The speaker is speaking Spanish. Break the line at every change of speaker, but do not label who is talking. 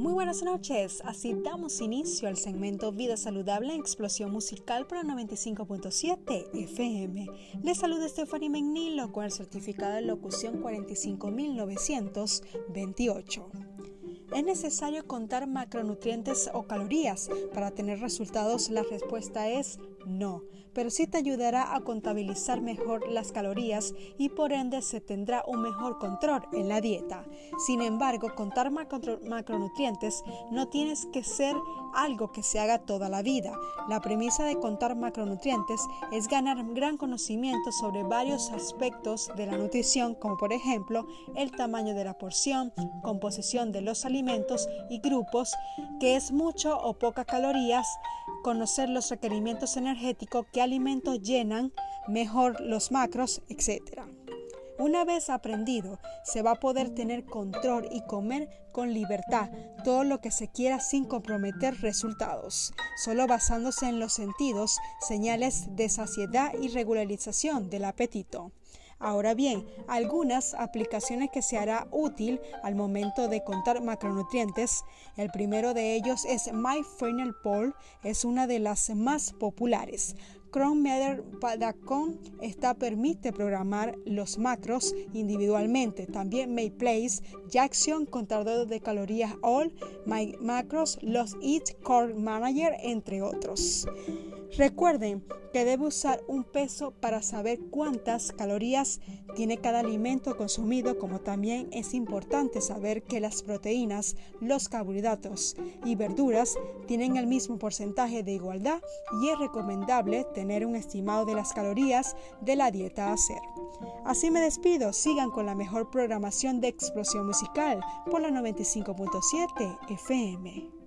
Muy buenas noches, así damos inicio al segmento Vida Saludable en Explosión Musical para 95.7 FM. Les saluda Stephanie Menilo con el certificado de locución 45928. ¿Es necesario contar macronutrientes o calorías para tener resultados? La respuesta es no, pero sí te ayudará a contabilizar mejor las calorías y por ende se tendrá un mejor control en la dieta. Sin embargo, contar macronutrientes no tienes que ser algo que se haga toda la vida. La premisa de contar macronutrientes es ganar gran conocimiento sobre varios aspectos de la nutrición, como por ejemplo el tamaño de la porción, composición de los alimentos, y grupos, que es mucho o poca calorías, conocer los requerimientos energéticos, qué alimentos llenan mejor los macros, etc. Una vez aprendido, se va a poder tener control y comer con libertad todo lo que se quiera sin comprometer resultados, solo basándose en los sentidos, señales de saciedad y regularización del apetito. Ahora bien, algunas aplicaciones que se hará útil al momento de contar macronutrientes. El primero de ellos es MyFunnelPool, es una de las más populares. ChromeMeter.com esta permite programar los macros individualmente. También MyPlace, Jackson, contador de calorías All, My Macros, los Eat Core Manager, entre otros. Recuerden que debe usar un peso para saber cuántas calorías tiene cada alimento consumido, como también es importante saber que las proteínas, los carbohidratos y verduras tienen el mismo porcentaje de igualdad y es recomendable tener un estimado de las calorías de la dieta a hacer. Así me despido, sigan con la mejor programación de explosión musical por la 95.7 FM.